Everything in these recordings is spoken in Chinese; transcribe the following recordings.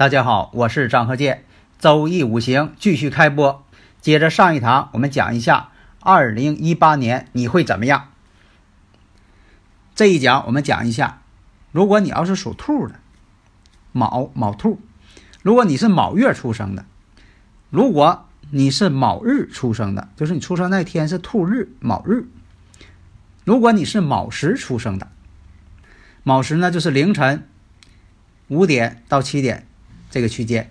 大家好，我是张鹤剑，周易五行继续开播。接着上一堂，我们讲一下二零一八年你会怎么样。这一讲我们讲一下，如果你要是属兔的，卯卯兔；如果你是卯月出生的，如果你是卯日出生的，就是你出生那天是兔日卯日；如果你是卯时出生的，卯时呢就是凌晨五点到七点。这个区间，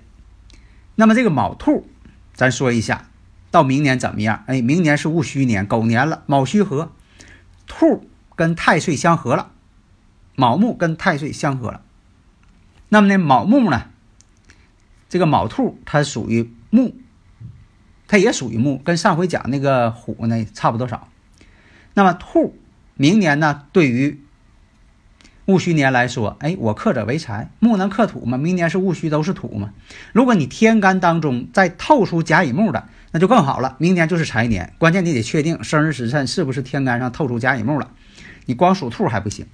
那么这个卯兔，咱说一下，到明年怎么样？哎，明年是戊戌年，狗年了，卯戌合，兔跟太岁相合了，卯木跟太岁相合了。那么呢，卯木呢，这个卯兔它属于木，它也属于木，跟上回讲那个虎呢差不多少。那么兔明年呢，对于戊戌年来说，哎，我克者为财，木能克土吗？明年是戊戌，都是土嘛。如果你天干当中再透出甲乙木的，那就更好了。明年就是财年，关键你得确定生日时辰是不是天干上透出甲乙木了。你光属兔还不行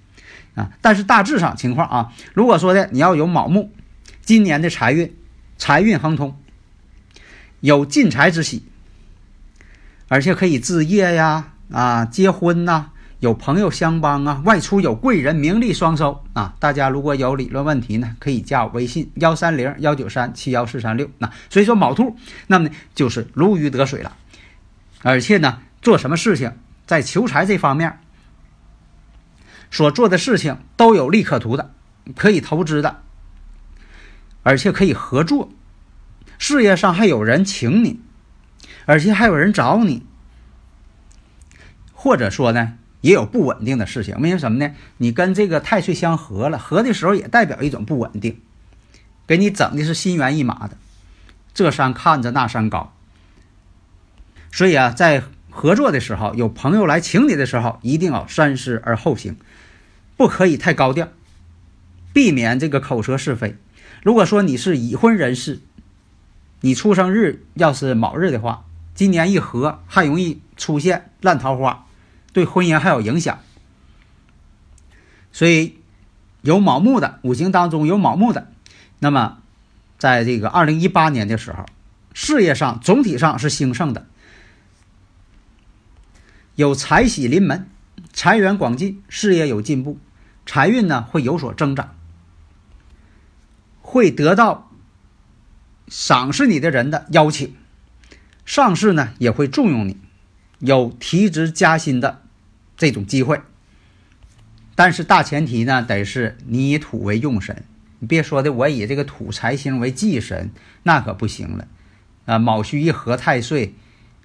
啊。但是大致上情况啊，如果说的你要有卯木，今年的财运，财运亨通，有进财之喜，而且可以置业呀，啊，结婚呐。有朋友相帮啊，外出有贵人，名利双收啊！大家如果有理论问题呢，可以加我微信幺三零幺九三七幺四三六。那所以说卯兔，那么呢就是如鱼得水了，而且呢做什么事情，在求财这方面所做的事情都有利可图的，可以投资的，而且可以合作，事业上还有人请你，而且还有人找你，或者说呢？也有不稳定的事情，为什么呢？你跟这个太岁相合了，合的时候也代表一种不稳定，给你整的是心猿意马的，这山看着那山高。所以啊，在合作的时候，有朋友来请你的时候，一定要三思而后行，不可以太高调，避免这个口舌是非。如果说你是已婚人士，你出生日要是卯日的话，今年一合还容易出现烂桃花。对婚姻还有影响，所以有卯木的五行当中有卯木的，那么在这个二零一八年的时候，事业上总体上是兴盛的，有财喜临门，财源广进，事业有进步，财运呢会有所增长，会得到赏识你的人的邀请，上司呢也会重用你，有提职加薪的。这种机会，但是大前提呢，得是你以土为用神，你别说的我以这个土财星为忌神，那可不行了。啊，卯戌一合太岁，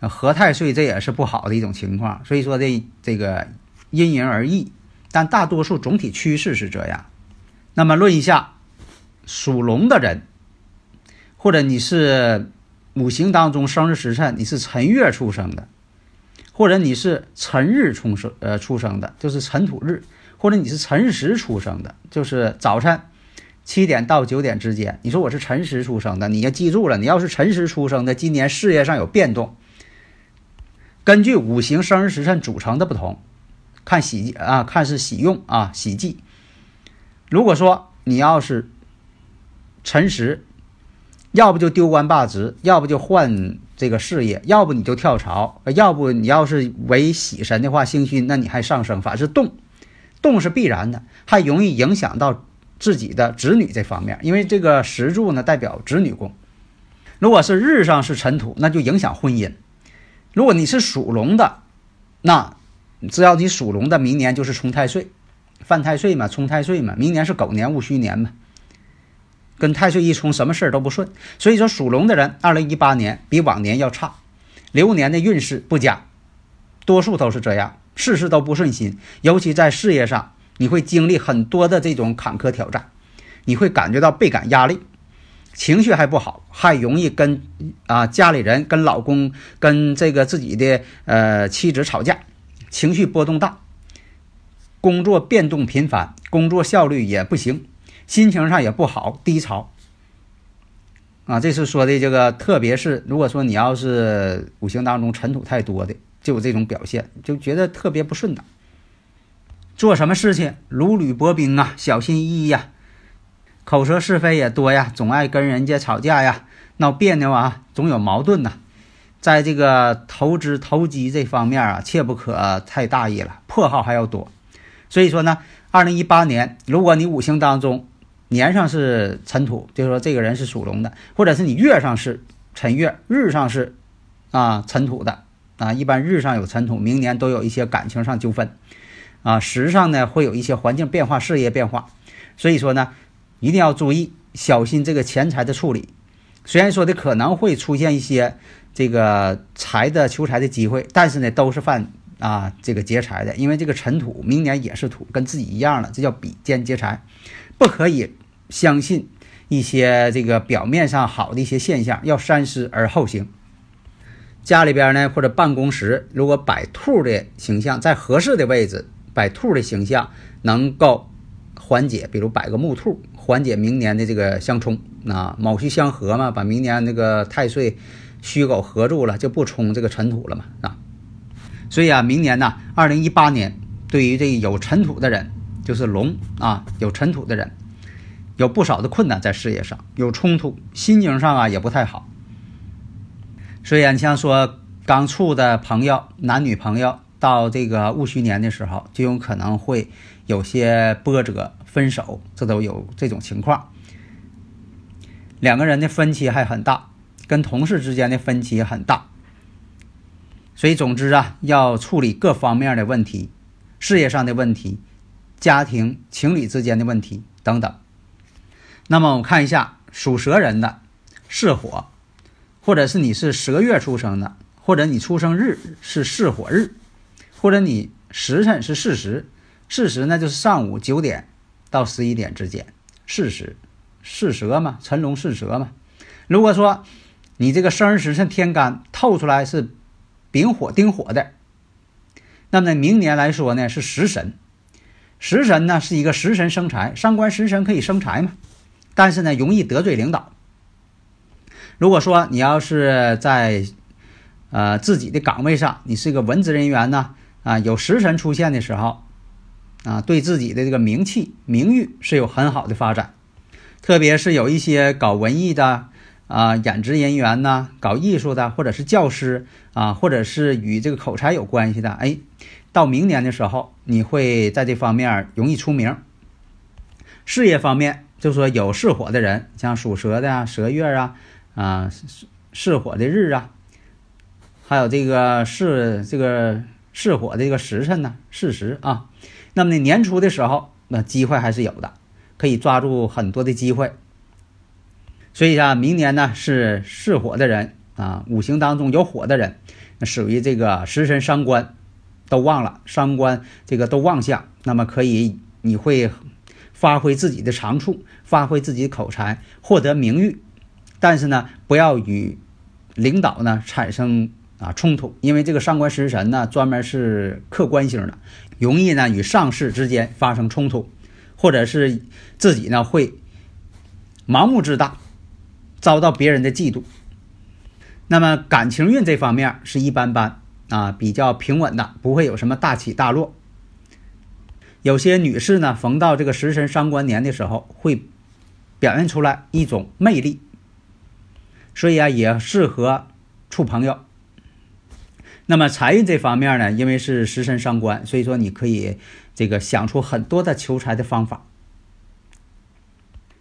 合太岁这也是不好的一种情况。所以说这这个因人而异，但大多数总体趋势是这样。那么论一下属龙的人，或者你是五行当中生日时辰你是辰月出生的，或者你是辰日出生呃出生的，就是辰土日。或者你是辰时出生的，就是早晨七点到九点之间。你说我是辰时出生的，你要记住了，你要是辰时出生的，今年事业上有变动。根据五行生日时辰组成的不同，看喜啊，看是喜用啊，喜忌。如果说你要是辰时，要不就丢官罢职，要不就换这个事业，要不你就跳槽，要不你要是为喜神的话，星虚，那你还上升，反是动。动是必然的，还容易影响到自己的子女这方面，因为这个石柱呢代表子女宫。如果是日上是尘土，那就影响婚姻。如果你是属龙的，那只要你属龙的，明年就是冲太岁，犯太岁嘛，冲太岁嘛，明年是狗年戊戌年嘛，跟太岁一冲，什么事儿都不顺。所以说属龙的人，二零一八年比往年要差，流年的运势不佳，多数都是这样。事事都不顺心，尤其在事业上，你会经历很多的这种坎坷挑战，你会感觉到倍感压力，情绪还不好，还容易跟啊家里人、跟老公、跟这个自己的呃妻子吵架，情绪波动大，工作变动频繁，工作效率也不行，心情上也不好，低潮。啊，这是说的这个，特别是如果说你要是五行当中尘土太多的。就有这种表现，就觉得特别不顺当。做什么事情如履薄冰啊，小心翼翼呀，口舌是非也多呀，总爱跟人家吵架呀，闹别扭啊，总有矛盾呐。在这个投资投机这方面啊，切不可太大意了，破耗还要多。所以说呢，二零一八年，如果你五行当中年上是辰土，就是说这个人是属龙的，或者是你月上是辰月，日上是啊辰土的。啊，一般日上有尘土，明年都有一些感情上纠纷，啊，时上呢会有一些环境变化、事业变化，所以说呢，一定要注意小心这个钱财的处理。虽然说的可能会出现一些这个财的求财的机会，但是呢都是犯啊这个劫财的，因为这个尘土明年也是土，跟自己一样了，这叫比肩劫财，不可以相信一些这个表面上好的一些现象，要三思而后行。家里边呢，或者办公室，如果摆兔的形象在合适的位置，摆兔的形象能够缓解，比如摆个木兔，缓解明年的这个相冲啊，卯戌相合嘛，把明年那个太岁戌狗合住了，就不冲这个尘土了嘛啊。所以啊，明年呢，二零一八年对于这有尘土的人，就是龙啊，有尘土的人，有不少的困难在事业上，有冲突，心情上啊也不太好。所以啊，你像说刚处的朋友，男女朋友到这个戊戌年的时候，就有可能会有些波折、分手，这都有这种情况。两个人的分歧还很大，跟同事之间的分歧也很大。所以，总之啊，要处理各方面的问题，事业上的问题、家庭、情侣之间的问题等等。那么，我们看一下属蛇人的巳火。或者是你是蛇月出生的，或者你出生日是巳火日，或者你时辰是巳时，巳时呢就是上午九点到十一点之间，巳时，巳蛇嘛，辰龙巳蛇嘛。如果说你这个生日时辰天干透出来是丙火丁火的，那么明年来说呢是食神，食神呢是一个食神生财，上官食神可以生财嘛，但是呢容易得罪领导。如果说你要是在，呃自己的岗位上，你是一个文职人员呢，啊有食神出现的时候，啊对自己的这个名气名誉是有很好的发展，特别是有一些搞文艺的啊演职人员呢，搞艺术的或者是教师啊，或者是与这个口才有关系的，哎，到明年的时候，你会在这方面容易出名。事业方面，就说有巳火的人，像属蛇的啊，蛇月啊。啊，巳火的日啊，还有这个巳这个巳火的这个时辰呢，巳时啊，那么呢，年初的时候，那机会还是有的，可以抓住很多的机会。所以啊，明年呢是巳火的人啊，五行当中有火的人，属于这个食神伤官都旺了，伤官这个都旺相，那么可以你会发挥自己的长处，发挥自己的口才，获得名誉。但是呢，不要与领导呢产生啊冲突，因为这个上官食神呢专门是客观型的，容易呢与上司之间发生冲突，或者是自己呢会盲目自大。遭到别人的嫉妒，那么感情运这方面是一般般啊，比较平稳的，不会有什么大起大落。有些女士呢，逢到这个食神伤官年的时候，会表现出来一种魅力，所以啊，也适合处朋友。那么财运这方面呢，因为是食神伤官，所以说你可以这个想出很多的求财的方法。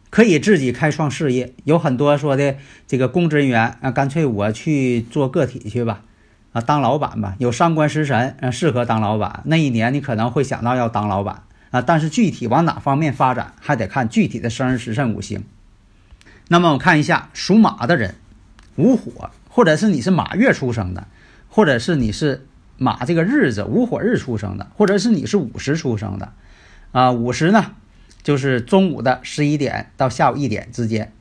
可以自己开创事业，有很多说的这个公职人员啊，干脆我去做个体去吧，啊，当老板吧。有上官食神，啊，适合当老板。那一年你可能会想到要当老板啊，但是具体往哪方面发展，还得看具体的生日时辰五行。那么我看一下属马的人，午火，或者是你是马月出生的，或者是你是马这个日子午火日出生的，或者是你是午时出生的，啊，午时呢？就是中午的十一点到下午一点之间，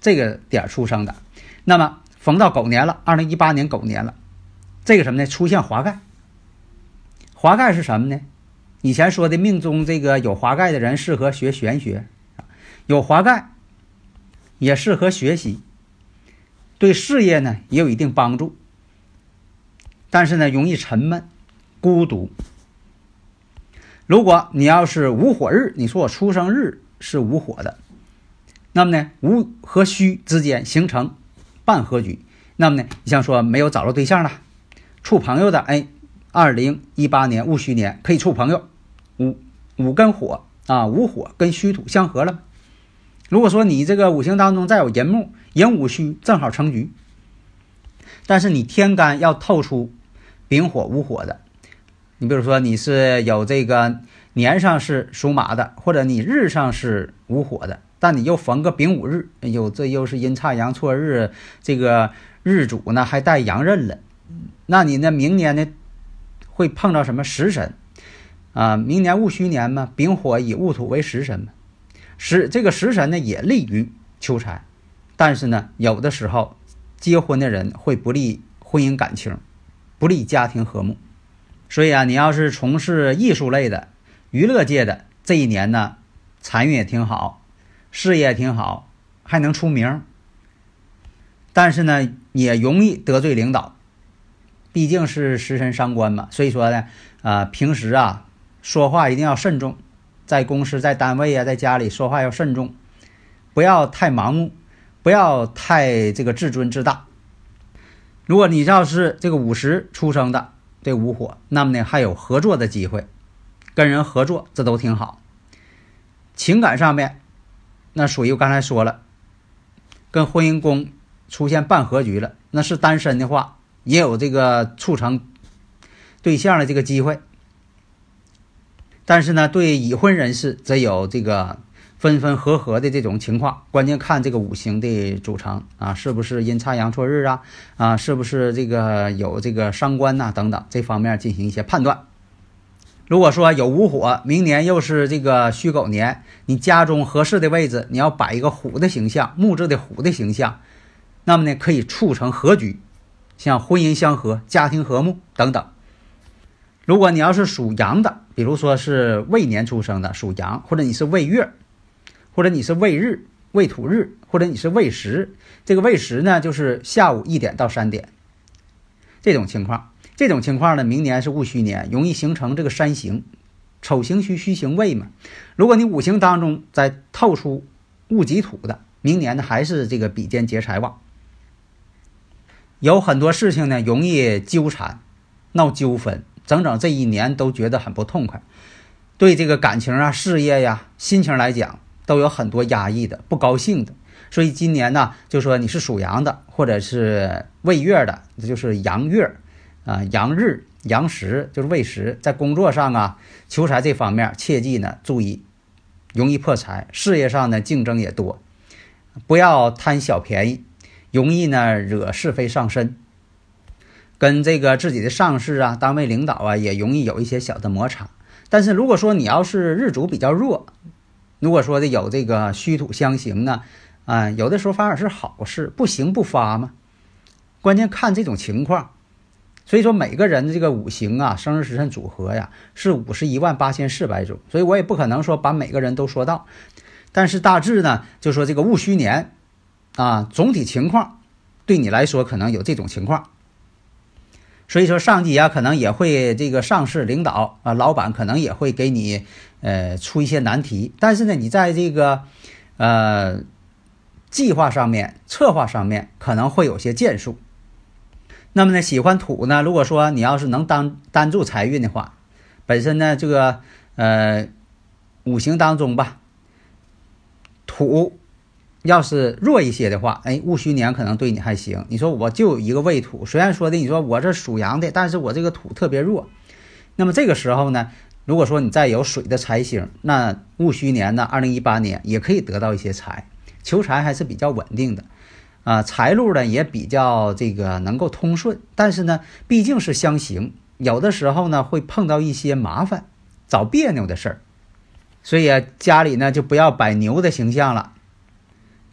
这个点出生的，那么逢到狗年了，二零一八年狗年了，这个什么呢？出现华盖。华盖是什么呢？以前说的命中这个有华盖的人适合学玄学，有华盖也适合学习，对事业呢也有一定帮助，但是呢容易沉闷、孤独。如果你要是无火日，你说我出生日是无火的，那么呢，无和虚之间形成半合局，那么呢，你像说没有找着对象了，处朋友的，哎，二零一八年戊戌年可以处朋友，午午跟火啊，午火跟戌土相合了。如果说你这个五行当中再有寅木，寅午戌正好成局，但是你天干要透出丙火午火的。你比如说，你是有这个年上是属马的，或者你日上是午火的，但你又逢个丙午日，有这又是阴差阳错日，这个日主呢还带阳刃了，那你呢明年呢会碰到什么食神啊？明年戊戌年嘛，丙火以戊土为食神嘛，食这个食神呢也利于求财，但是呢有的时候结婚的人会不利婚姻感情，不利家庭和睦。所以啊，你要是从事艺术类的、娱乐界的，这一年呢，财运也挺好，事业也挺好，还能出名。但是呢，也容易得罪领导，毕竟是食神伤官嘛。所以说呢，啊，平时啊，说话一定要慎重，在公司、在单位啊，在家里说话要慎重，不要太盲目，不要太这个自尊自大。如果你要是这个午时出生的，这午火，那么呢还有合作的机会，跟人合作这都挺好。情感上面，那属于我刚才说了，跟婚姻宫出现半合局了。那是单身的话，也有这个促成对象的这个机会。但是呢，对已婚人士则有这个。分分合合的这种情况，关键看这个五行的组成啊，是不是阴差阳错日啊？啊，是不是这个有这个伤官呐？等等，这方面进行一些判断。如果说有午火，明年又是这个戌狗年，你家中合适的位置，你要摆一个虎的形象，木质的虎的形象，那么呢，可以促成和局，像婚姻相合、家庭和睦等等。如果你要是属羊的，比如说是未年出生的属羊，或者你是未月。或者你是未日、未土日，或者你是未时，这个未时呢，就是下午一点到三点，这种情况，这种情况呢，明年是戊戌年，容易形成这个三刑，丑行戌，戌行未嘛。如果你五行当中再透出戊己土的，明年呢还是这个比肩劫财旺，有很多事情呢容易纠缠、闹纠纷，整整这一年都觉得很不痛快，对这个感情啊、事业呀、心情来讲。都有很多压抑的、不高兴的，所以今年呢，就说你是属羊的，或者是未月的，这就是阳月，啊，阳日阳时就是未时，在工作上啊，求财这方面切记呢注意，容易破财。事业上呢竞争也多，不要贪小便宜，容易呢惹是非上身。跟这个自己的上司啊、单位领导啊，也容易有一些小的摩擦。但是如果说你要是日主比较弱，如果说的有这个虚土相刑呢，啊，有的时候反而是好事，不行不发嘛。关键看这种情况。所以说每个人的这个五行啊、生日时辰组合呀，是五十一万八千四百种，所以我也不可能说把每个人都说到。但是大致呢，就说这个戊戌年，啊，总体情况对你来说可能有这种情况。所以说，上级啊，可能也会这个上市领导啊，老板可能也会给你呃出一些难题。但是呢，你在这个呃计划上面、策划上面可能会有些建树。那么呢，喜欢土呢，如果说你要是能当担住财运的话，本身呢这个呃五行当中吧，土。要是弱一些的话，哎，戊戌年可能对你还行。你说我就有一个未土，虽然说的你说我这属阳的，但是我这个土特别弱。那么这个时候呢，如果说你再有水的财星，那戊戌年呢，二零一八年也可以得到一些财，求财还是比较稳定的，啊，财路呢也比较这个能够通顺。但是呢，毕竟是相刑，有的时候呢会碰到一些麻烦，找别扭的事儿，所以啊，家里呢就不要摆牛的形象了。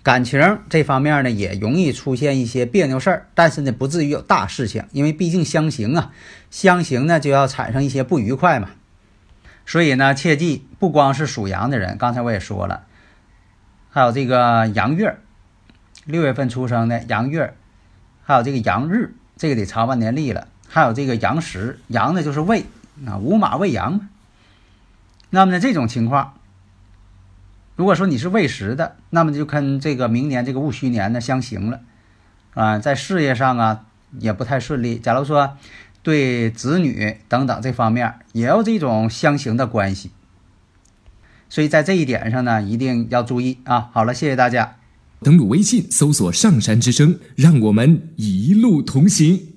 感情这方面呢，也容易出现一些别扭事儿，但是呢，不至于有大事情，因为毕竟相刑啊，相刑呢就要产生一些不愉快嘛。所以呢，切记不光是属羊的人，刚才我也说了，还有这个阳月，六月份出生的阳月，还有这个阳日，这个得查万年历了，还有这个阳时，阳呢就是未啊，午马未羊。那么呢，这种情况。如果说你是未时的，那么就跟这个明年这个戊戌年呢相刑了，啊，在事业上啊也不太顺利。假如说对子女等等这方面也有这种相刑的关系，所以在这一点上呢一定要注意啊。好了，谢谢大家。登录微信搜索“上山之声”，让我们一路同行。